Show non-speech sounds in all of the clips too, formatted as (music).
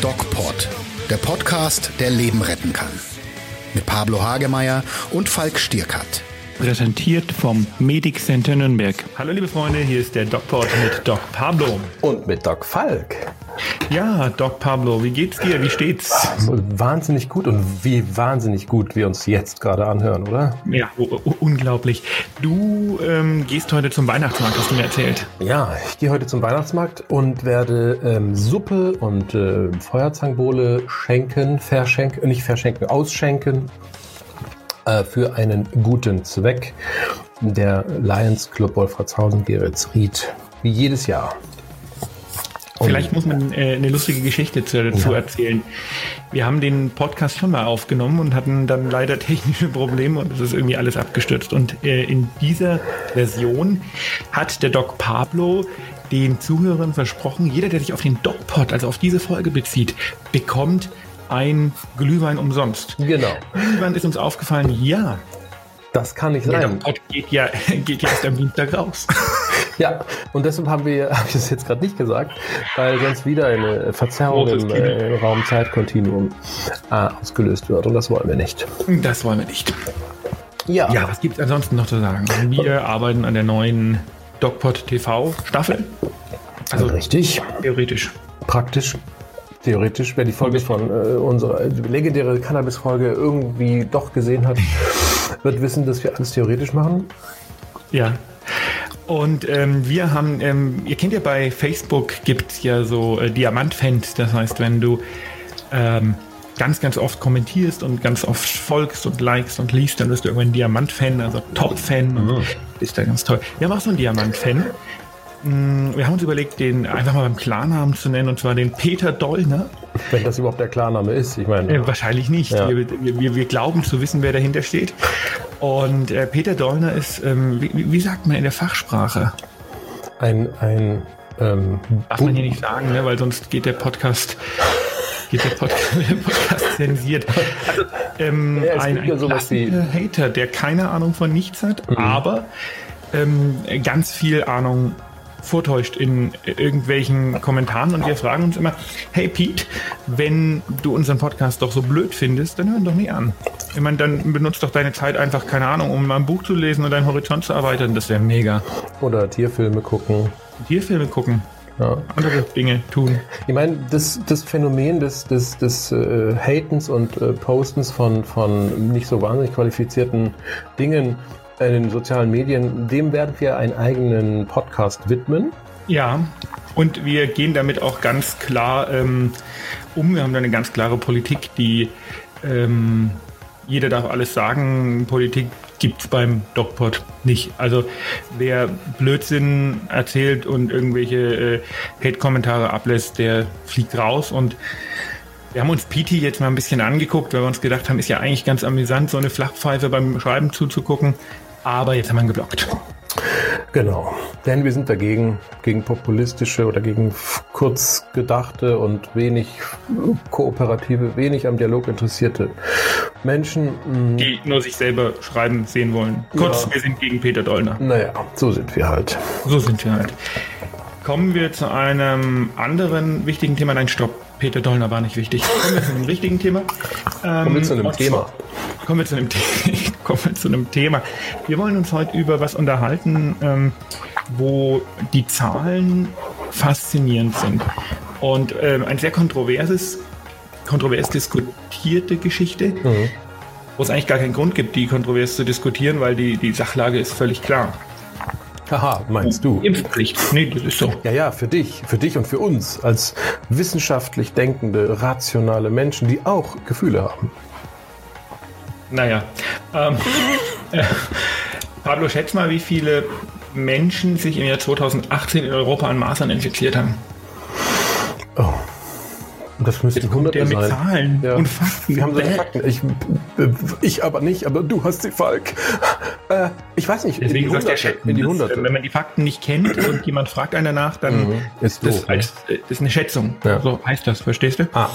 DocPod, der Podcast, der Leben retten kann. Mit Pablo Hagemeyer und Falk Stierkat. Präsentiert vom Medic Center Nürnberg. Hallo liebe Freunde, hier ist der DocPod mit Doc Pablo. Und mit Doc Falk. Ja, Doc Pablo, wie geht's dir? Wie steht's? Wahnsinnig gut und wie wahnsinnig gut wir uns jetzt gerade anhören, oder? Ja, unglaublich. Du ähm, gehst heute zum Weihnachtsmarkt, hast du mir erzählt. Ja, ich gehe heute zum Weihnachtsmarkt und werde ähm, Suppe und äh, Feuerzangenbowle schenken, verschenken, nicht verschenken, ausschenken äh, für einen guten Zweck. Der Lions Club Wolfratshausen Geretsried. Wie jedes Jahr. Vielleicht muss man äh, eine lustige Geschichte dazu ja. erzählen. Wir haben den Podcast schon mal aufgenommen und hatten dann leider technische Probleme und es ist irgendwie alles abgestürzt. Und äh, in dieser Version hat der Doc Pablo den Zuhörern versprochen, jeder, der sich auf den DocPod, also auf diese Folge bezieht, bekommt ein Glühwein umsonst. Genau. Irgendwann ist uns aufgefallen, ja. Das kann nicht sein. Der Pod geht ja, (laughs) geht ja erst am Dienstag raus. (laughs) Ja, und deshalb haben wir, (laughs) habe ich das jetzt gerade nicht gesagt, weil sonst wieder eine Verzerrung im äh, Raum-Zeit-Kontinuum äh, ausgelöst wird. Und das wollen wir nicht. Das wollen wir nicht. Ja. Ja, was gibt es ansonsten noch zu sagen? Wir arbeiten an der neuen DocPod TV Staffel. Also richtig. Theoretisch. Praktisch. Theoretisch, wer die Folge von äh, unserer legendäre Cannabis-Folge irgendwie doch gesehen hat, wird wissen, dass wir alles theoretisch machen. Ja. Und ähm, wir haben, ähm, ihr kennt ja bei Facebook gibt es ja so äh, Diamant-Fans, das heißt, wenn du ähm, ganz, ganz oft kommentierst und ganz oft folgst und likest und liest, dann wirst du irgendwann Diamant-Fan, also Top-Fan mhm. ist da ganz toll. Wir haben auch so einen Diamant-Fan. Mm, wir haben uns überlegt, den einfach mal beim Klarnamen zu nennen, und zwar den Peter Dollner. Wenn das überhaupt der Klarname ist, ich meine. Äh, wahrscheinlich nicht. Ja. Wir, wir, wir, glauben zu wissen, wer dahinter steht. Und äh, Peter Dollner ist, ähm, wie, wie, sagt man in der Fachsprache? Ein, ein ähm, Darf man hier nicht sagen, ne? weil sonst geht der Podcast geht der Podcast, (laughs) der Podcast zensiert. Also, ähm, ja, ein, ein Hater, der keine Ahnung von nichts hat, mhm. aber ähm, ganz viel Ahnung vortäuscht in irgendwelchen Kommentaren und wir fragen uns immer, hey Pete, wenn du unseren Podcast doch so blöd findest, dann hör ihn doch nie an. Ich meine, dann benutzt doch deine Zeit einfach, keine Ahnung, um mal ein Buch zu lesen und deinen Horizont zu erweitern. Das wäre mega. Oder Tierfilme gucken. Tierfilme gucken. Ja. andere Dinge tun. Ich meine, das, das Phänomen des, des, des äh, Hatens und äh, Postens von, von nicht so wahnsinnig qualifizierten Dingen in den sozialen Medien, dem werden wir einen eigenen Podcast widmen. Ja, und wir gehen damit auch ganz klar ähm, um. Wir haben da eine ganz klare Politik, die ähm, jeder darf alles sagen. Politik gibt es beim DocPod nicht. Also wer Blödsinn erzählt und irgendwelche äh, Hate-Kommentare ablässt, der fliegt raus und wir haben uns PT jetzt mal ein bisschen angeguckt, weil wir uns gedacht haben, ist ja eigentlich ganz amüsant, so eine Flachpfeife beim Schreiben zuzugucken. Aber jetzt haben wir ihn geblockt. Genau, denn wir sind dagegen, gegen populistische oder gegen kurz gedachte und wenig kooperative, wenig am Dialog interessierte Menschen. Mm, Die nur sich selber schreiben sehen wollen. Kurz, ja. wir sind gegen Peter Dollner. Naja, so sind wir halt. So sind wir halt. Kommen wir zu einem anderen wichtigen Thema. Nein, stopp. Peter Dollner war nicht wichtig. Kommen wir zu einem richtigen Thema. Ähm, kommen wir zu einem (laughs) Thema. Kommen wir zu einem, kommen wir zu einem Thema. Wir wollen uns heute über was unterhalten, ähm, wo die Zahlen faszinierend sind. Und ähm, ein sehr kontroverses, kontrovers diskutierte Geschichte, mhm. wo es eigentlich gar keinen Grund gibt, die kontrovers zu diskutieren, weil die, die Sachlage ist völlig klar. Haha, meinst du? Impfpflicht. Nee, das ist so. Ja, ja, für dich, für dich und für uns als wissenschaftlich denkende, rationale Menschen, die auch Gefühle haben. Naja. Ähm, äh, (laughs) Pablo, schätz mal, wie viele Menschen sich im Jahr 2018 in Europa an Masern infiziert haben. Oh. Das müssten Hunderte mit sein. Zahlen ja. und Fakten. Wir haben solche Fakten. Ich, ich aber nicht, aber du hast sie, Falk. Äh, ich weiß nicht. Deswegen in die, Hunderte, in die Hunderte. Wenn man die Fakten nicht kennt (clears throat) und jemand fragt einen danach, dann mhm. ist das, doof, als, ne? das ist eine Schätzung. Ja. So heißt das, verstehst du? Ah.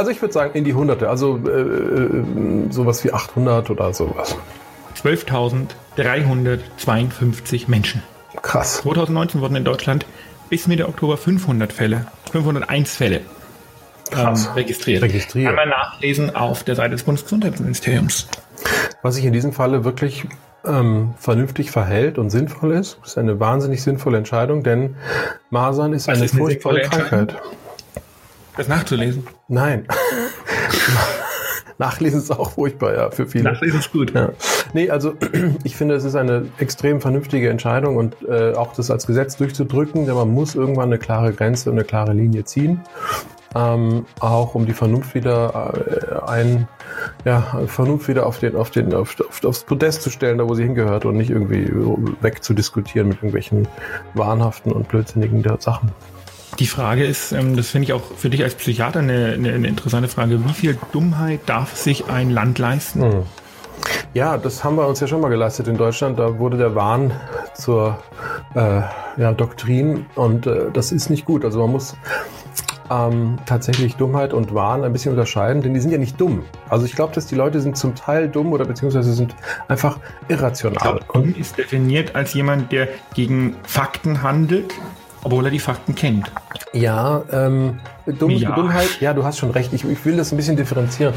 Also ich würde sagen in die Hunderte, also äh, äh sowas wie 800 oder sowas. 12.352 Menschen. Krass. 2019 wurden in Deutschland bis Mitte Oktober 500 Fälle, 501 Fälle ähm, registriert. registriert. Kann man nachlesen auf der Seite des Bundesgesundheitsministeriums. Was sich in diesem Falle wirklich ähm, vernünftig verhält und sinnvoll ist, ist eine wahnsinnig sinnvolle Entscheidung, denn Masern ist Was eine, ist eine furchtbare Krankheit. Das nachzulesen? Nein. (laughs) Nachlesen ist auch furchtbar, ja, für viele. Nachlesen ist gut. Ja. Nee, also (clears throat) ich finde, es ist eine extrem vernünftige Entscheidung und äh, auch das als Gesetz durchzudrücken, denn man muss irgendwann eine klare Grenze und eine klare Linie ziehen. Ähm, auch um die Vernunft wieder äh, ein, ja, Vernunft wieder auf den, auf den, auf, auf, aufs Podest zu stellen, da wo sie hingehört und nicht irgendwie wegzudiskutieren mit irgendwelchen wahnhaften und blödsinnigen Sachen. Die Frage ist, ähm, das finde ich auch für dich als Psychiater eine, eine, eine, interessante Frage, wie viel Dummheit darf sich ein Land leisten? Hm. Ja, das haben wir uns ja schon mal geleistet in Deutschland. Da wurde der Wahn zur äh, ja, Doktrin und äh, das ist nicht gut. Also man muss ähm, tatsächlich Dummheit und Wahn ein bisschen unterscheiden, denn die sind ja nicht dumm. Also ich glaube, dass die Leute sind zum Teil dumm oder beziehungsweise sind einfach irrational. Ich glaub, dumm ist definiert als jemand, der gegen Fakten handelt, obwohl er die Fakten kennt. Ja, ähm, Dumm, ja. Dummheit, ja, du hast schon recht. Ich, ich will das ein bisschen differenzieren.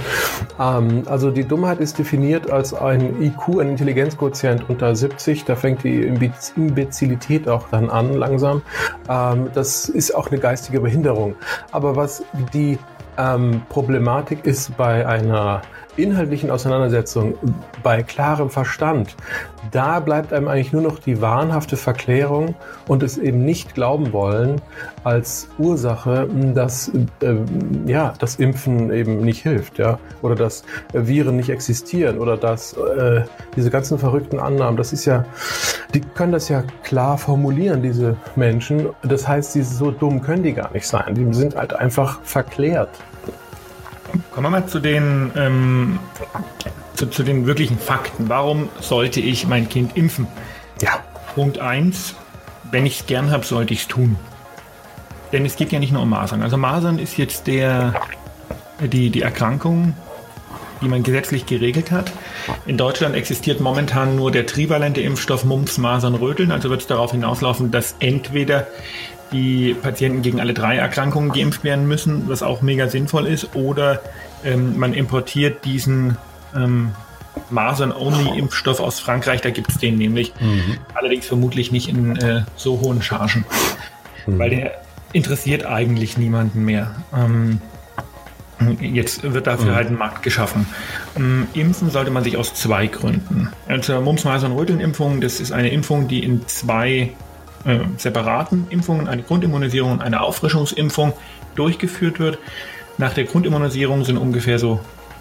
Ähm, also die Dummheit ist definiert als ein IQ, ein Intelligenzquotient unter 70. Da fängt die Imbezilität auch dann an, langsam. Ähm, das ist auch eine geistige Behinderung. Aber was die ähm, Problematik ist bei einer inhaltlichen Auseinandersetzung, bei klarem Verstand, da bleibt einem eigentlich nur noch die wahnhafte Verklärung und es eben nicht glauben wollen als Ursache, dass äh, ja das Impfen eben nicht hilft, ja, oder dass Viren nicht existieren oder dass äh, diese ganzen verrückten Annahmen, das ist ja, die können das ja klar formulieren, diese Menschen. Das heißt, sie so dumm können die gar nicht sein. Die sind halt einfach verklärt. Kommen wir mal zu den, ähm, zu, zu, den wirklichen Fakten. Warum sollte ich mein Kind impfen? Ja. Punkt 1. Wenn ich es gern habe, sollte ich es tun. Denn es geht ja nicht nur um Masern. Also Masern ist jetzt der, die, die Erkrankung, die man gesetzlich geregelt hat. In Deutschland existiert momentan nur der trivalente Impfstoff Mumps, Masern, Röteln. Also wird es darauf hinauslaufen, dass entweder die Patienten gegen alle drei Erkrankungen geimpft werden müssen, was auch mega sinnvoll ist, oder ähm, man importiert diesen ähm, Masern-Only-Impfstoff aus Frankreich, da gibt es den nämlich, mhm. allerdings vermutlich nicht in äh, so hohen Chargen, mhm. weil der interessiert eigentlich niemanden mehr. Ähm, Jetzt wird dafür mhm. halt ein Markt geschaffen. Ähm, impfen sollte man sich aus zwei Gründen. Also Mumps, Masern, Röteln-Impfung, das ist eine Impfung, die in zwei äh, separaten Impfungen, eine Grundimmunisierung und eine Auffrischungsimpfung durchgeführt wird. Nach der Grundimmunisierung sind ungefähr so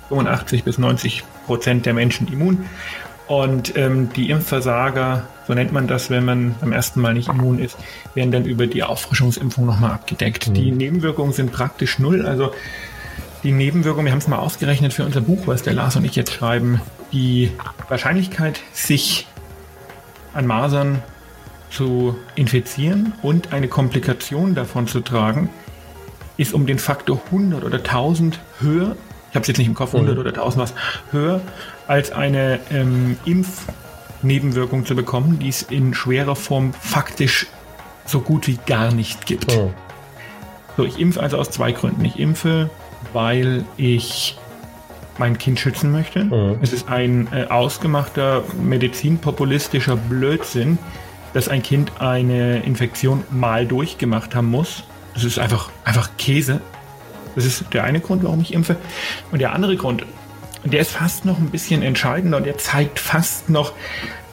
85 bis 90 Prozent der Menschen immun. Und ähm, die Impfversager, so nennt man das, wenn man beim ersten Mal nicht immun ist, werden dann über die Auffrischungsimpfung nochmal abgedeckt. Mhm. Die Nebenwirkungen sind praktisch null. Also die Nebenwirkungen, wir haben es mal ausgerechnet für unser Buch, was der Lars und ich jetzt schreiben, die Wahrscheinlichkeit, sich an Masern zu infizieren und eine Komplikation davon zu tragen, ist um den Faktor 100 oder 1000 höher. Ich habe es jetzt nicht im Kopf, 100 mhm. oder 1000 was höher, als eine ähm, Impfnebenwirkung zu bekommen, die es in schwerer Form faktisch so gut wie gar nicht gibt. Mhm. So, ich impfe also aus zwei Gründen. Ich impfe, weil ich mein Kind schützen möchte. Mhm. Es ist ein äh, ausgemachter medizinpopulistischer Blödsinn, dass ein Kind eine Infektion mal durchgemacht haben muss. Das ist einfach, einfach Käse. Das ist der eine Grund, warum ich impfe. Und der andere Grund, und der ist fast noch ein bisschen entscheidender und der zeigt fast noch,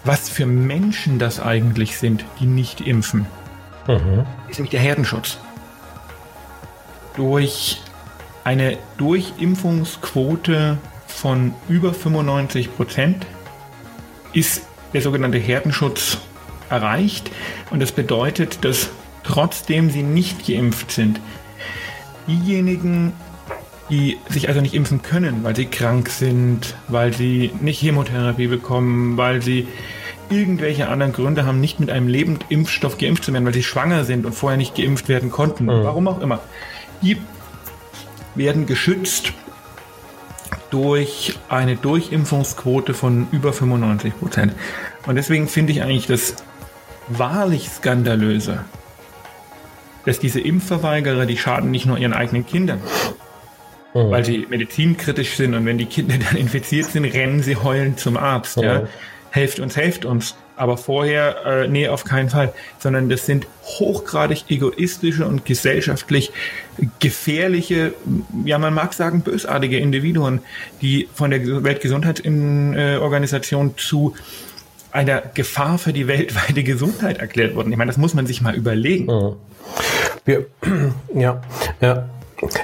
was für Menschen das eigentlich sind, die nicht impfen. Mhm. Ist nämlich der Herdenschutz. Durch eine Durchimpfungsquote von über 95 Prozent ist der sogenannte Herdenschutz erreicht. Und das bedeutet, dass trotzdem sie nicht geimpft sind, diejenigen, die sich also nicht impfen können, weil sie krank sind, weil sie nicht Chemotherapie bekommen, weil sie irgendwelche anderen Gründe haben, nicht mit einem Lebendimpfstoff geimpft zu werden, weil sie schwanger sind und vorher nicht geimpft werden konnten, mhm. warum auch immer, die werden geschützt durch eine Durchimpfungsquote von über 95 Prozent. Und deswegen finde ich eigentlich, dass wahrlich skandalöse, dass diese Impfverweigerer, die schaden nicht nur ihren eigenen Kindern, mhm. weil sie medizinkritisch sind und wenn die Kinder (laughs) dann infiziert sind, rennen sie heulend zum Arzt. Mhm. Ja? Helft uns, helft uns. Aber vorher, äh, nee, auf keinen Fall. Sondern das sind hochgradig egoistische und gesellschaftlich gefährliche, ja, man mag sagen, bösartige Individuen, die von der Weltgesundheitsorganisation zu einer Gefahr für die weltweite Gesundheit erklärt wurden. Ich meine, das muss man sich mal überlegen. Mhm. Wir, (clears throat) ja, ja.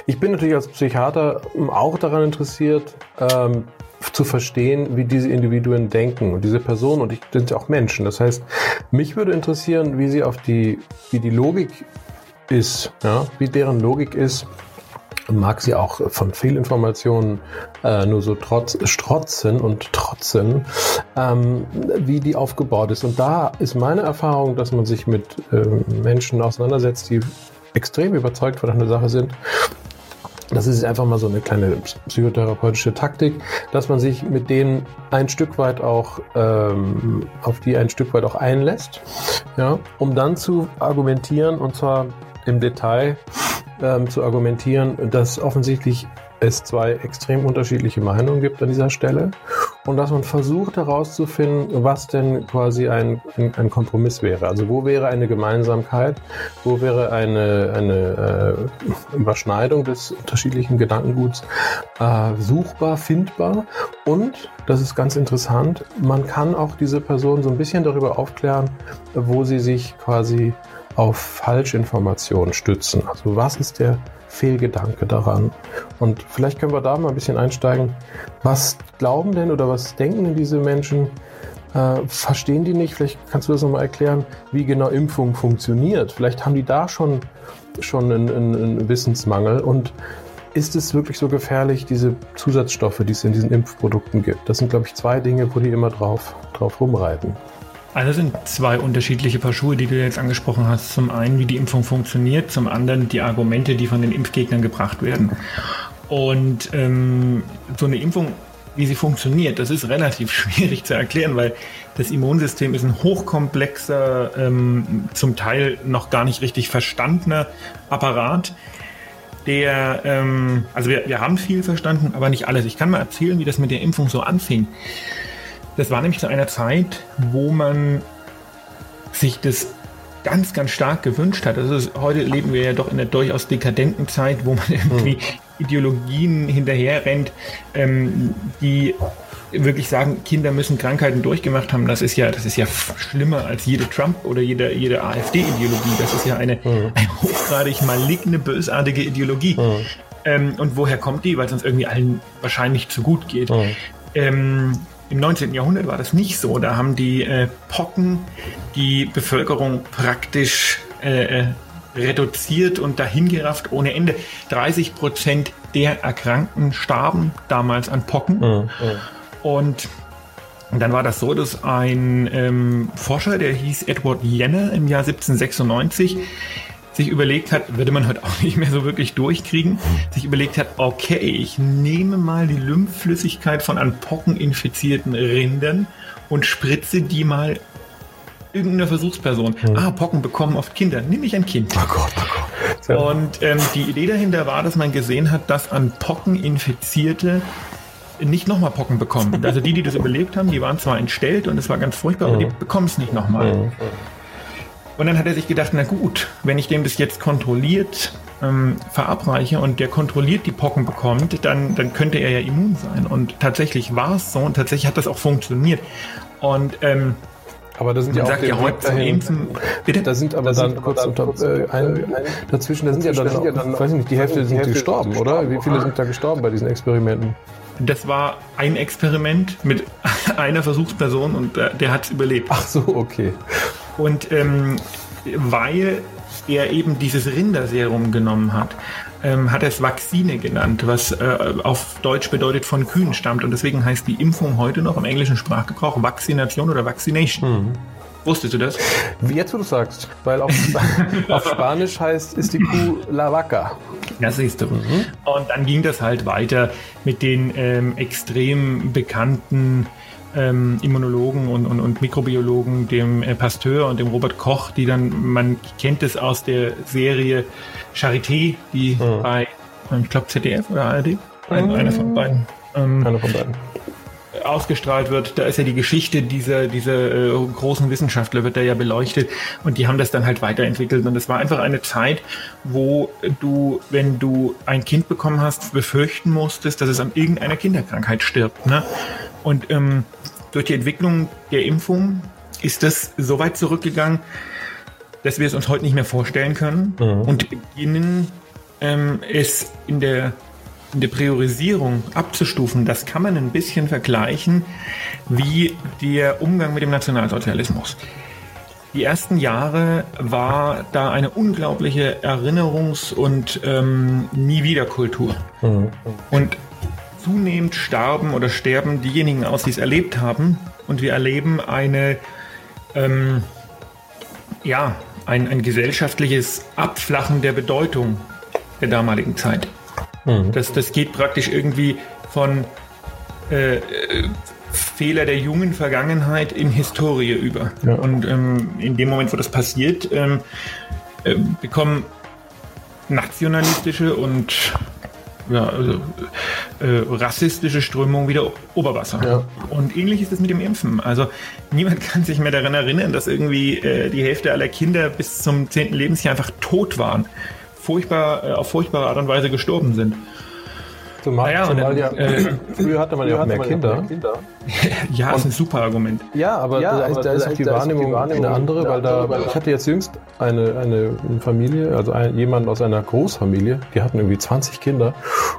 Ich bin natürlich als Psychiater auch daran interessiert, ähm, zu verstehen, wie diese Individuen denken und diese Personen und ich sind ja auch Menschen. Das heißt, mich würde interessieren, wie sie auf die, wie die Logik ist, ja, wie deren Logik ist. Mag sie auch von Fehlinformationen äh, nur so trotz, strotzen und trotzen, ähm, wie die aufgebaut ist. Und da ist meine Erfahrung, dass man sich mit äh, Menschen auseinandersetzt, die extrem überzeugt von einer Sache sind das ist einfach mal so eine kleine psychotherapeutische Taktik, dass man sich mit denen ein Stück weit auch ähm, auf die ein Stück weit auch einlässt, ja, um dann zu argumentieren und zwar im Detail ähm, zu argumentieren, dass offensichtlich es zwei extrem unterschiedliche Meinungen gibt an dieser Stelle und dass man versucht herauszufinden, was denn quasi ein, ein, ein Kompromiss wäre. Also wo wäre eine Gemeinsamkeit, wo wäre eine, eine äh, Überschneidung des unterschiedlichen Gedankenguts äh, suchbar, findbar und, das ist ganz interessant, man kann auch diese Person so ein bisschen darüber aufklären, wo sie sich quasi auf Falschinformationen stützen. Also was ist der Fehlgedanke daran. Und vielleicht können wir da mal ein bisschen einsteigen. Was glauben denn oder was denken denn diese Menschen? Äh, verstehen die nicht? Vielleicht kannst du das nochmal erklären, wie genau Impfung funktioniert. Vielleicht haben die da schon, schon einen, einen Wissensmangel und ist es wirklich so gefährlich, diese Zusatzstoffe, die es in diesen Impfprodukten gibt? Das sind, glaube ich, zwei Dinge, wo die immer drauf, drauf rumreiten. Also sind zwei unterschiedliche Paar Schuhe, die du jetzt angesprochen hast. Zum einen, wie die Impfung funktioniert, zum anderen die Argumente, die von den Impfgegnern gebracht werden. Und ähm, so eine Impfung, wie sie funktioniert, das ist relativ (laughs) schwierig zu erklären, weil das Immunsystem ist ein hochkomplexer, ähm, zum Teil noch gar nicht richtig verstandener Apparat der, ähm, also wir, wir haben viel verstanden, aber nicht alles. Ich kann mal erzählen, wie das mit der Impfung so anfing. Das war nämlich zu einer Zeit, wo man sich das ganz, ganz stark gewünscht hat. Also heute leben wir ja doch in einer durchaus dekadenten Zeit, wo man (laughs) irgendwie hm. Ideologien hinterherrennt, ähm, die wirklich sagen, Kinder müssen Krankheiten durchgemacht haben. Das ist ja, das ist ja schlimmer als jede Trump oder jede, jede AfD-Ideologie. Das ist ja eine, mhm. eine hochgradig maligne, bösartige Ideologie. Mhm. Ähm, und woher kommt die? Weil es uns irgendwie allen wahrscheinlich zu gut geht. Mhm. Ähm, im 19. Jahrhundert war das nicht so. Da haben die äh, Pocken die Bevölkerung praktisch äh, äh reduziert und dahingerafft ohne Ende. 30 Prozent der Erkrankten starben damals an Pocken. Mhm, mhm. Und dann war das so, dass ein ähm, Forscher, der hieß Edward Jenner im Jahr 1796, sich überlegt hat, würde man heute auch (laughs) nicht mehr so wirklich durchkriegen, sich überlegt hat, okay, ich nehme mal die Lymphflüssigkeit von an Pocken infizierten Rindern und spritze die mal irgendeiner Versuchsperson. Mhm. Ah, Pocken bekommen oft Kinder. Nehme ich ein Kind. Oh Gott, oh Gott. Und ähm, die Idee dahinter war, dass man gesehen hat, dass an Pocken infizierte nicht nochmal Pocken bekommen. (laughs) Also die, die das überlebt haben, die waren zwar entstellt und es war ganz furchtbar, aber die mhm. bekommen es nicht nochmal. Und dann hat er sich gedacht, na gut, wenn ich dem das jetzt kontrolliert ähm, verabreiche und der kontrolliert die Pocken bekommt, dann, dann könnte er ja immun sein. Und tatsächlich war es so und tatsächlich hat das auch funktioniert. Und ähm, aber da sind ja auch ja heute dahin, Impfen, bitte? Da sind aber da dann sind kurz unter, äh, ein, dazwischen, da sind ja dann, ja dann weiß ich nicht, die Hälfte die sind Hälfte gestorben, sind oder? Wie viele sind da gestorben bei diesen Experimenten? Das war ein Experiment mit (laughs) einer Versuchsperson und äh, der hat es überlebt. Ach so, okay. Und ähm, weil er eben dieses Rinderserum genommen hat, ähm, hat er es Vakzine genannt, was äh, auf Deutsch bedeutet von Kühen stammt. Und deswegen heißt die Impfung heute noch im englischen Sprachgebrauch Vaccination oder Vaccination. Mhm. Wusstest du das? Jetzt, wo du sagst, weil auf, (laughs) auf Spanisch heißt, ist die Kuh La Vaca. Das siehst du. Mhm. Und dann ging das halt weiter mit den ähm, extrem bekannten ähm, Immunologen und, und, und Mikrobiologen, dem äh, Pasteur und dem Robert Koch, die dann, man kennt es aus der Serie Charité, die mhm. bei, ich glaube ZDF oder ARD, ein, mhm. einer von beiden. Ähm, einer von beiden ausgestrahlt wird, da ist ja die Geschichte dieser, dieser äh, großen Wissenschaftler, wird da ja beleuchtet und die haben das dann halt weiterentwickelt und es war einfach eine Zeit, wo du, wenn du ein Kind bekommen hast, befürchten musstest, dass es an irgendeiner Kinderkrankheit stirbt. Ne? Und ähm, durch die Entwicklung der Impfung ist das so weit zurückgegangen, dass wir es uns heute nicht mehr vorstellen können mhm. und beginnen ähm, es in der der Priorisierung abzustufen, das kann man ein bisschen vergleichen wie der Umgang mit dem Nationalsozialismus. Die ersten Jahre war da eine unglaubliche Erinnerungs- und ähm, Nie-Wieder-Kultur. Mhm. Und zunehmend starben oder sterben diejenigen aus, die es erlebt haben. Und wir erleben eine, ähm, ja, ein, ein gesellschaftliches Abflachen der Bedeutung der damaligen Zeit. Mhm. Das, das geht praktisch irgendwie von äh, Fehler der jungen Vergangenheit in Historie über. Ja. Und ähm, in dem Moment, wo das passiert, ähm, äh, bekommen nationalistische und ja, also, äh, rassistische Strömungen wieder Oberwasser. Ja. Und ähnlich ist es mit dem Impfen. Also niemand (laughs) kann sich mehr daran erinnern, dass irgendwie äh, die Hälfte aller Kinder bis zum 10. Lebensjahr einfach tot waren furchtbar, äh, auf furchtbare Art und Weise gestorben sind. Zumal, naja, zumal dann, ja, äh, (clears throat) früher hatte man ja auch mehr Kinder. Kinder. (laughs) ja, und, ist ein super Argument. Ja, aber ja, da, ist, da ist, die Wahrnehmung, die Wahrnehmung eine andere, weil da, ich hatte jetzt jüngst eine, eine Familie, also ein, jemand aus einer Großfamilie, die hatten irgendwie 20 Kinder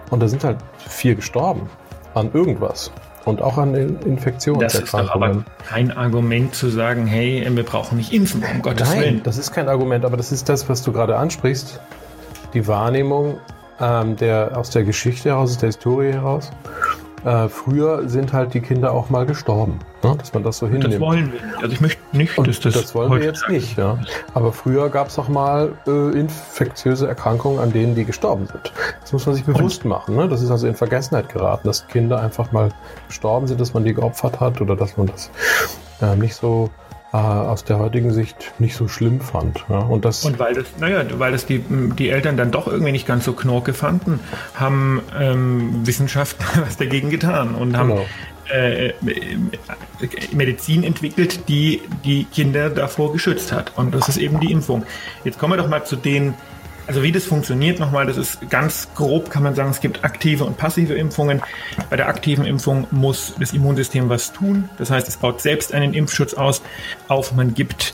und da sind halt vier gestorben an irgendwas und auch an Infektionen. Das ist doch aber kein Argument zu sagen, hey, wir brauchen nicht impfen, um Gottes Nein, Willen. das ist kein Argument, aber das ist das, was du gerade ansprichst die Wahrnehmung ähm, der, aus der Geschichte heraus, aus der Historie heraus. Äh, früher sind halt die Kinder auch mal gestorben, ne? dass man das so hinnimmt. Das wollen wir. Also ich möchte nicht, Und dass das. Das wollen wir jetzt nicht, ja. Aber früher gab es auch mal äh, infektiöse Erkrankungen, an denen die gestorben sind. Das muss man sich bewusst Und? machen. Ne? Das ist also in Vergessenheit geraten, dass Kinder einfach mal gestorben sind, dass man die geopfert hat oder dass man das äh, nicht so äh, aus der heutigen Sicht nicht so schlimm fand. Ja? Und, das und weil das, naja, weil das die, die Eltern dann doch irgendwie nicht ganz so knorke fanden, haben ähm, Wissenschaftler (laughs) was dagegen getan und haben genau. äh, Medizin entwickelt, die die Kinder davor geschützt hat. Und das ist eben die Impfung. Jetzt kommen wir doch mal zu den also wie das funktioniert nochmal, das ist ganz grob, kann man sagen, es gibt aktive und passive Impfungen. Bei der aktiven Impfung muss das Immunsystem was tun. Das heißt, es baut selbst einen Impfschutz aus, auf. Man gibt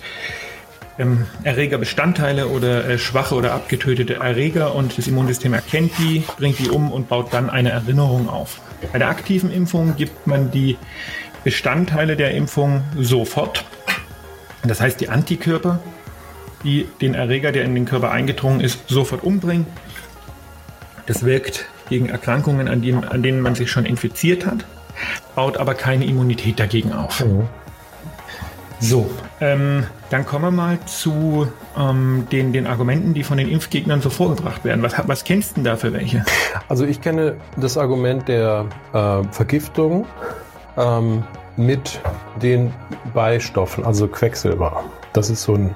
ähm, Erregerbestandteile oder äh, schwache oder abgetötete Erreger und das Immunsystem erkennt die, bringt die um und baut dann eine Erinnerung auf. Bei der aktiven Impfung gibt man die Bestandteile der Impfung sofort. Das heißt, die Antikörper die den Erreger, der in den Körper eingedrungen ist, sofort umbringen. Das wirkt gegen Erkrankungen, an, die, an denen man sich schon infiziert hat, baut aber keine Immunität dagegen auf. Mhm. So, ähm, dann kommen wir mal zu ähm, den, den Argumenten, die von den Impfgegnern so vorgebracht werden. Was, was kennst du denn da für welche? Also ich kenne das Argument der äh, Vergiftung ähm, mit den Beistoffen, also Quecksilber. Das ist so ein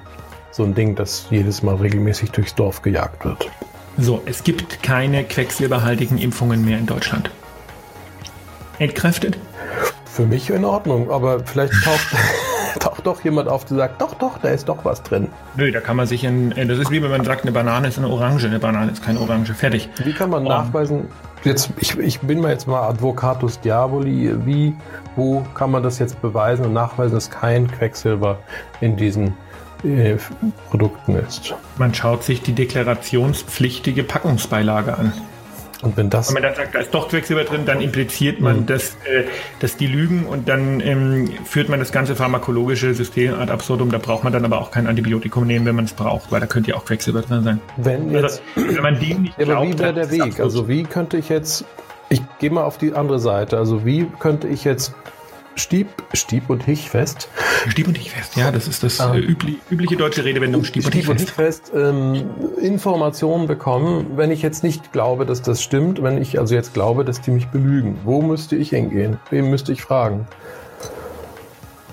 so ein Ding, das jedes Mal regelmäßig durchs Dorf gejagt wird. So, es gibt keine quecksilberhaltigen Impfungen mehr in Deutschland. Entkräftet? Für mich in Ordnung, aber vielleicht taucht, (laughs) taucht doch jemand auf, der sagt, doch, doch, da ist doch was drin. Nö, da kann man sich in, das ist wie wenn man sagt, eine Banane ist eine Orange, eine Banane ist keine Orange, fertig. Wie kann man um, nachweisen, jetzt, ich, ich bin mal jetzt mal Advocatus Diaboli, wie, wo kann man das jetzt beweisen und nachweisen, dass kein Quecksilber in diesen äh, Produkten ist. Man schaut sich die deklarationspflichtige Packungsbeilage an. Und wenn das. Wenn man dann sagt, da ist doch Quecksilber drin, dann impliziert man, mhm. dass, äh, dass die lügen und dann ähm, führt man das ganze pharmakologische System ad absurdum. Da braucht man dann aber auch kein Antibiotikum nehmen, wenn man es braucht, weil da könnte ja auch Quecksilber drin sein. Wenn, also, jetzt, also, wenn man dem nicht glaubt, ja, aber wie wäre der Weg? Also wie könnte ich jetzt, ich gehe mal auf die andere Seite, also wie könnte ich jetzt Stieb, Stieb und Hichfest. Stieb und Hichfest, ja, das ist das ah. äh, übli übliche deutsche Redewendung Stieb, Stieb und Hichfest. Und Hichfest ähm, Informationen bekommen, wenn ich jetzt nicht glaube, dass das stimmt, wenn ich also jetzt glaube, dass die mich belügen. Wo müsste ich hingehen? Wem müsste ich fragen?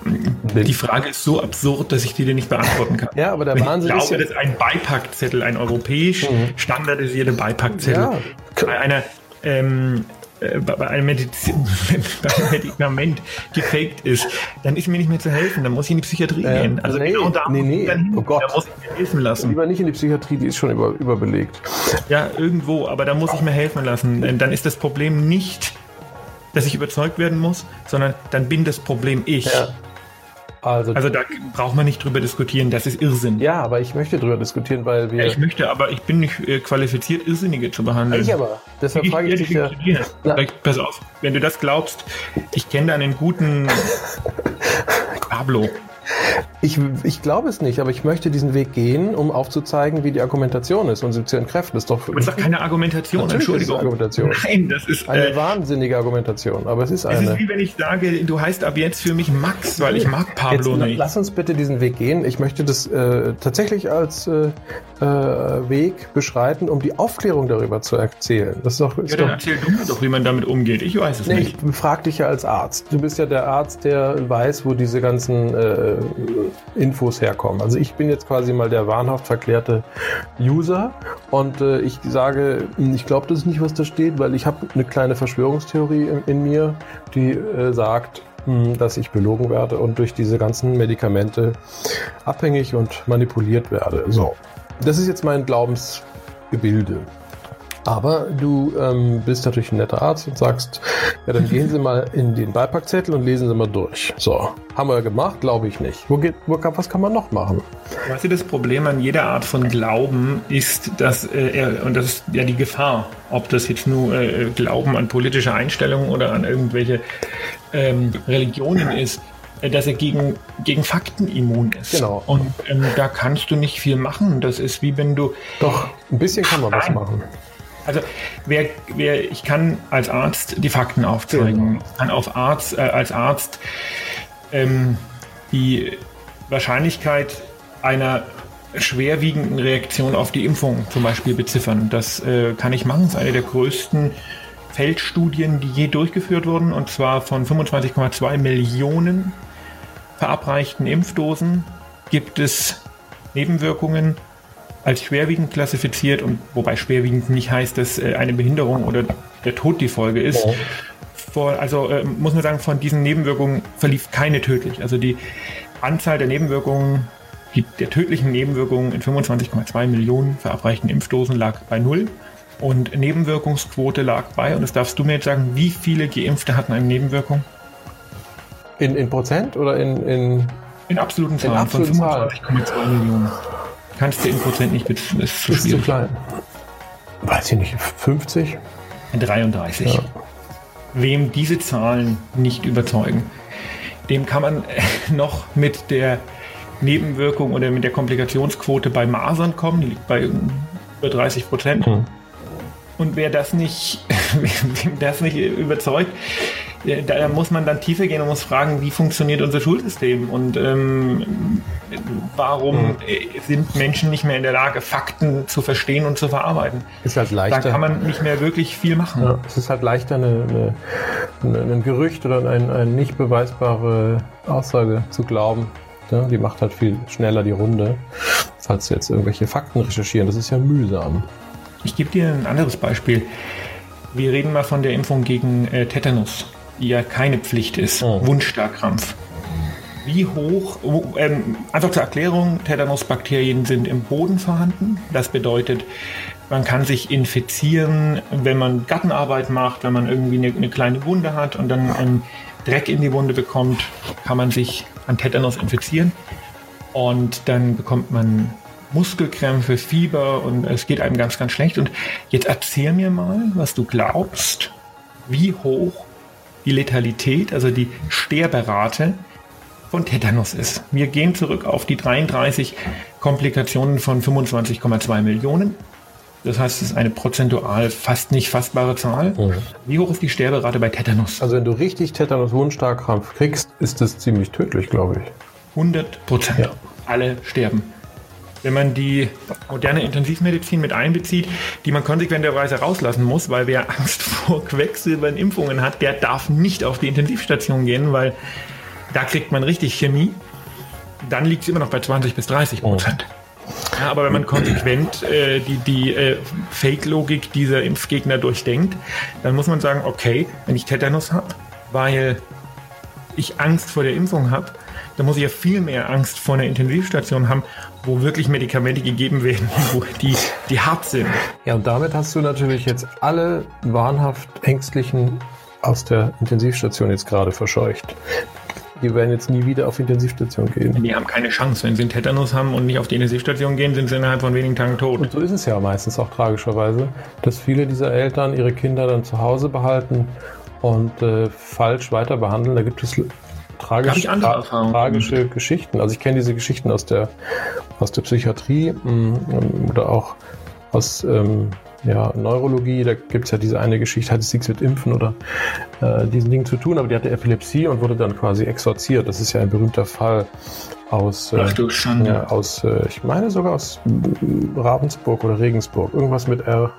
die Frage ist so absurd, dass ich die dir nicht beantworten kann. Ja, aber der Wenn Wahnsinn ich ist glaube, ja, dass ein Beipackzettel, ein europäisch standardisierter Beipackzettel, Ja. einer ähm, äh, bei einem, Mediz (laughs) bei einem Medikament gefaked ist, dann ist mir nicht mehr zu helfen. Dann muss ich in die Psychiatrie Äh, gehen. Also nee, genau da nee, muss nee. dann. Oh Gott. Da muss ich mir helfen lassen. lieber nicht in die Psychiatrie, die ist schon über, überbelegt. Ja, irgendwo, aber da muss ich mir helfen lassen. Denn dann ist das Problem nicht, dass ich überzeugt werden muss, sondern dann bin das Problem ich. Ja. Also, Also da braucht man nicht drüber diskutieren, das ist Irrsinn. ja, aber ich möchte drüber diskutieren, weil wir. Ich möchte aber, ich bin nicht äh, qualifiziert, Irrsinnige zu behandeln. Ich aber. Deshalb Ich, frage ich ich, dich ja. Vielleicht, pass auf, wenn du das glaubst, ich kenne da einen guten (laughs) Pablo. Ich, ich glaube es nicht, aber ich möchte diesen Weg gehen, um aufzuzeigen, wie die Argumentation ist und sie zu entkräften. Das ist doch, Das ist doch keine Argumentation, Natürlich ist es Entschuldigung. Argumentation. Nein, das ist, eine äh, wahnsinnige Argumentation, aber es ist es ist eine. wie wenn ich sage, du heißt ab jetzt für mich Max, weil ich mag Pablo Jetzt, nicht. lass uns bitte diesen Weg gehen. Ich möchte das äh, tatsächlich als äh, äh, Weg beschreiten, um die Aufklärung darüber zu erzählen. Das ist doch, ist Ja, dann doch erzähl du mir doch, wie man damit umgeht. Ich weiß es Nee, nicht. ich frage dich ja als Arzt. Du bist ja der Arzt, der weiß, wo diese ganzen äh, Infos herkommen. Also ich bin jetzt quasi mal der wahnhaft verklärte User und äh, ich sage, ich glaube das ist nicht, was da steht, weil ich habe eine kleine Verschwörungstheorie in, in mir, die äh, sagt, mh, dass ich belogen werde und durch diese ganzen Medikamente abhängig und manipuliert werde. So, das ist jetzt mein Glaubensgebilde. Aber du ähm, bist natürlich ein netter Arzt und sagst, ja, dann gehen Sie mal in den Beipackzettel und lesen Sie mal durch. So, haben wir gemacht? Glaube ich nicht. Wo geht, wo, kann- was kann man noch machen? Weißt du, das Problem an jeder Art von Glauben ist, dass äh, er, und das ist ja die Gefahr, ob das jetzt nur äh, Glauben an politische Einstellungen oder an irgendwelche ähm, Religionen ist, äh, dass er gegen, gegen Fakten immun ist. Genau. Und ähm, da kannst du nicht viel machen. Das ist wie wenn du, Doch, ein bisschen kann man was machen. Also wer, wer, ich kann als Arzt die Fakten aufzeigen. Ich kann auf Arzt, äh, als Arzt ähm, die Wahrscheinlichkeit einer schwerwiegenden Reaktion auf die Impfung zum Beispiel beziffern. Das äh, kann ich machen. Das ist eine der größten Feldstudien, die je durchgeführt wurden, und zwar von 25,2 Millionen verabreichten Impfdosen gibt es Nebenwirkungen als schwerwiegend klassifiziert und wobei schwerwiegend nicht heißt, dass äh, eine Behinderung oder der Tod die Folge ist. Ja. Vor, also äh, muss man sagen, von diesen Nebenwirkungen verlief keine tödlich. Also die Anzahl der Nebenwirkungen, die, der tödlichen Nebenwirkungen in 25,2 Millionen verabreichten Impfdosen lag bei null und Nebenwirkungsquote lag bei, und das darfst du mir jetzt sagen, wie viele Geimpfte hatten eine Nebenwirkung? In, in Prozent oder in, in In absoluten Zahlen absoluten von Zahlen. 25,2 Millionen. Kannst du in Prozent nicht das ist zu ist zu klein? Weiß ich nicht, 50? 33. Ja. Wem diese Zahlen nicht überzeugen, dem kann man (laughs) noch mit der Nebenwirkung oder mit der Komplikationsquote bei Masern kommen, die liegt bei über 30 Prozent. Hm. Und wer das nicht, (laughs) wem das nicht überzeugt, da muss man dann tiefer gehen und muss fragen, wie funktioniert unser Schulsystem und ähm, warum Hm. äh, sind Menschen nicht mehr in der Lage, Fakten zu verstehen und zu verarbeiten. Ist halt Da leichter. kann man nicht mehr wirklich viel machen. Ja, es ist halt leichter, eine, eine, eine, ein Gerücht oder eine, eine nicht beweisbare Aussage zu glauben. Ja, die macht halt viel schneller die Runde, als jetzt irgendwelche Fakten recherchieren. Das ist ja mühsam. Ich gebe dir ein anderes Beispiel. Wir reden mal von der Impfung gegen äh, Tetanus, die ja keine Pflicht ist. Mhm. Wundstarkrampf. Wie hoch, oh, ähm, einfach zur Erklärung, Tetanusbakterien sind im Boden vorhanden. Das bedeutet, man kann sich infizieren, wenn man Gartenarbeit macht, wenn man irgendwie eine, eine kleine Wunde hat und dann ähm, Dreck in die Wunde bekommt, kann man sich an Tetanus infizieren. Und dann bekommt man Muskelkrämpfe, Fieber und es geht einem ganz, ganz schlecht. Und jetzt erzähl mir mal, was du glaubst, wie hoch die Letalität, also die Sterberate von Tetanus ist. Wir gehen zurück auf die 33 Komplikationen von 25,2 Millionen. Das heißt, es ist eine prozentual fast nicht fassbare Zahl. Wie hoch ist die Sterberate bei Tetanus? Also wenn du richtig Tetanus-Wundstarkrampf kriegst, ist das ziemlich tödlich, glaube ich. 100 Prozent. Ja. Alle sterben. Wenn man die moderne Intensivmedizin mit einbezieht, die man konsequenterweise rauslassen muss, weil wer Angst vor Quecksilber in Impfungen hat, der darf nicht auf die Intensivstation gehen, weil da kriegt man richtig Chemie, dann liegt es immer noch bei 20 bis 30 Prozent. Ja, aber wenn man konsequent äh, die, die äh, Fake-Logik dieser Impfgegner durchdenkt, dann muss man sagen, okay, wenn ich Tetanus habe, weil ich Angst vor der Impfung habe, dann muss ich ja viel mehr Angst vor einer Intensivstation haben, wo wirklich Medikamente gegeben werden, (laughs) wo die, die hart sind. Ja, und damit hast du natürlich jetzt alle wahnhaft Ängstlichen aus der Intensivstation jetzt gerade verscheucht. Die werden jetzt nie wieder auf Intensivstation gehen. Die haben keine Chance. Wenn sie einen Tetanus haben und nicht auf die Intensivstation gehen, sind sie innerhalb von wenigen Tagen tot. Und so ist es ja meistens auch tragischerweise, dass viele dieser Eltern ihre Kinder dann zu Hause behalten und äh, falsch weiter behandeln. Da gibt es tragisch, tra tragische Geschichten. Also ich kenne diese Geschichten aus der, aus der Psychiatrie mm, oder auch aus ähm, ja, Neurologie, da gibt es ja diese eine Geschichte, hat es nichts mit Impfen oder äh, diesen Dingen zu tun, aber die hatte Epilepsie und wurde dann quasi exorziert. Das ist ja ein berühmter Fall aus, äh. Ja, aus äh, ich meine sogar aus Ravensburg oder Regensburg. Irgendwas mit R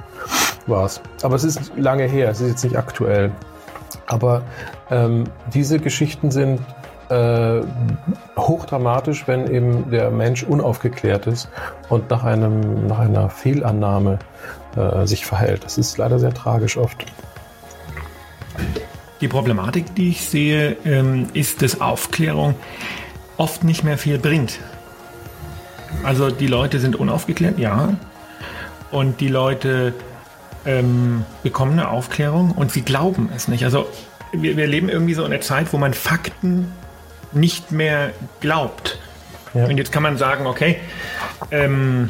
war es. Aber es ist lange her, es ist jetzt nicht aktuell. Aber ähm, diese Geschichten sind äh, hochdramatisch, wenn eben der Mensch unaufgeklärt ist und nach, einem, nach einer Fehlannahme äh, sich verhält. Das ist leider sehr tragisch oft. Die Problematik, die ich sehe, ähm, ist, dass Aufklärung oft nicht mehr viel bringt. Also die Leute sind unaufgeklärt, ja. Und die Leute ähm, bekommen eine Aufklärung und sie glauben es nicht. Also wir, wir leben irgendwie so in einer Zeit, wo man Fakten nicht mehr glaubt. Ja. Und jetzt kann man sagen, okay, ähm,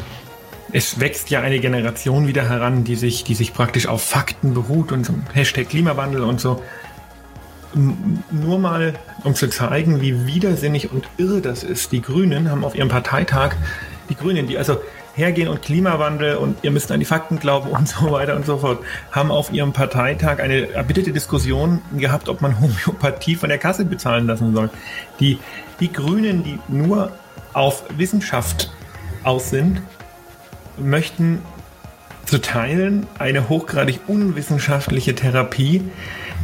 es wächst ja eine Generation wieder heran, die sich, die sich praktisch auf Fakten beruht und so Hashtag Klimawandel und so. Nur mal, um zu zeigen, wie widersinnig und irre das ist. Die Grünen haben auf ihrem Parteitag, die Grünen, die also hergehen und Klimawandel und ihr müsst an die Fakten glauben und so weiter und so fort, haben auf ihrem Parteitag eine erbitterte Diskussion gehabt, ob man Homöopathie von der Kasse bezahlen lassen soll. Die, die Grünen, die nur auf Wissenschaft aus sind, möchten zu teilen eine hochgradig unwissenschaftliche Therapie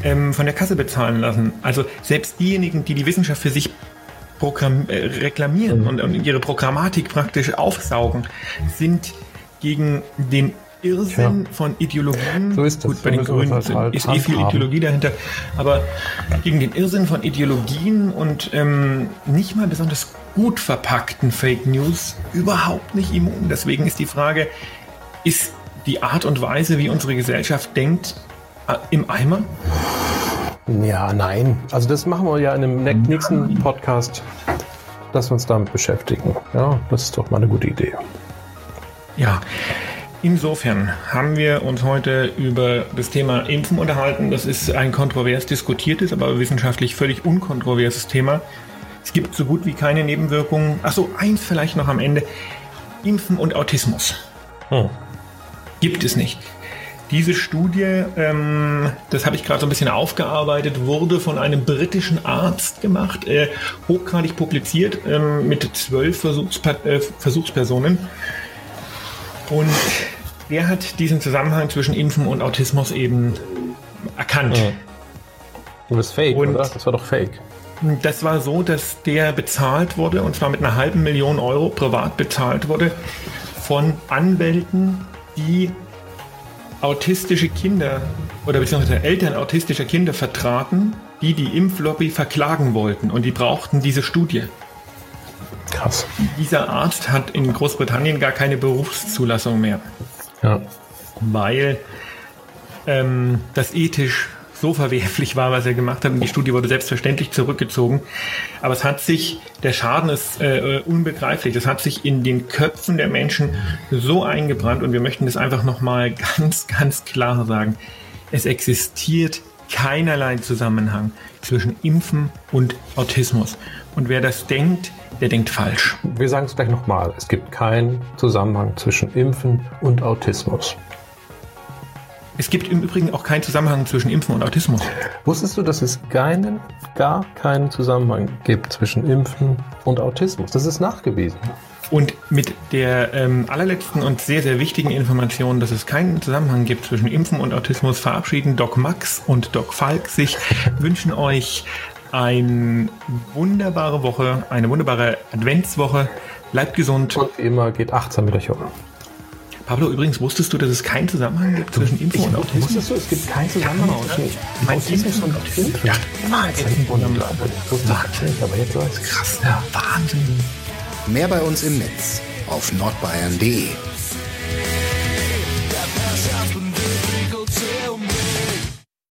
ähm, von der Kasse bezahlen lassen. Also selbst diejenigen, die die Wissenschaft für sich Programm, äh, reklamieren mhm. und, und, ihre Programmatik praktisch aufsaugen, sind gegen den Irrsinn ja. von Ideologien. So ist das. Gut, bei den Grünen ist, halt ist eh viel Ideologie dahinter, aber gegen den Irrsinn von Ideologien und ähm, nicht mal besonders gut verpackten Fake News überhaupt nicht immun. Deswegen ist die Frage, ist die Art und Weise, wie unsere Gesellschaft denkt, äh, im Eimer? Ja, nein. Also das machen wir ja in dem nächsten Podcast, dass wir uns damit beschäftigen. Ja, das ist doch mal eine gute Idee. Ja, insofern haben wir uns heute über das Thema Impfen unterhalten. Das ist ein kontrovers diskutiertes, aber wissenschaftlich völlig unkontroverses Thema. Es gibt so gut wie keine Nebenwirkungen. Achso, eins vielleicht noch am Ende. Impfen und Autismus. Hm. Gibt es nicht. Diese Studie, ähm, das habe ich gerade so ein bisschen aufgearbeitet, wurde von einem britischen Arzt gemacht, äh, hochgradig publiziert ähm, mit zwölf Versuchsper äh, Versuchspersonen. Und der hat diesen Zusammenhang zwischen Impfen und Autismus eben erkannt. Ja. Und das ist fake, und oder? Das war doch fake. Das war so, dass der bezahlt wurde, und zwar mit einer halben Million Euro privat bezahlt wurde, von Anwälten, die autistische Kinder oder beziehungsweise Eltern autistischer Kinder vertraten, die die Impflobby verklagen wollten und die brauchten diese Studie. Krass. Dieser Arzt hat in Großbritannien gar keine Berufszulassung mehr. Ja. Weil ähm, das ethisch so verwerflich war, was er gemacht hat. Und die Studie wurde selbstverständlich zurückgezogen. Aber es hat sich, der Schaden ist äh, unbegreiflich. Das hat sich in den Köpfen der Menschen so eingebrannt. Und wir möchten das einfach nochmal (laughs) ganz, ganz klar sagen. Es existiert keinerlei Zusammenhang zwischen Impfen und Autismus. Und wer das denkt, der denkt falsch. Wir sagen es gleich nochmal. Es gibt keinen Zusammenhang zwischen Impfen und Autismus. Es gibt im Übrigen auch keinen Zusammenhang zwischen Impfen und Autismus. Wusstest du, dass es keinen, gar keinen Zusammenhang gibt zwischen Impfen und Autismus? Das ist nachgewiesen. Und mit der ähm, allerletzten und sehr, sehr wichtigen Information, dass es keinen Zusammenhang gibt zwischen Impfen und Autismus, verabschieden Doc Max und Doc Falk sich, wünschen euch eine wunderbare Woche, eine wunderbare Adventswoche. Bleibt gesund. Und wie immer geht achtsam mit euch um. Pablo, übrigens, wusstest du, dass es keinen Zusammenhang gibt zwischen Info und Autismus? Wusstest du, es gibt keinen Zusammenhang zwischen Autismus und Autismus? Ja. Das wusste ich nicht, aber jetzt weiß ich. krass. Ja, Wahnsinn. Mehr bei uns im Netz auf nordbayern.de.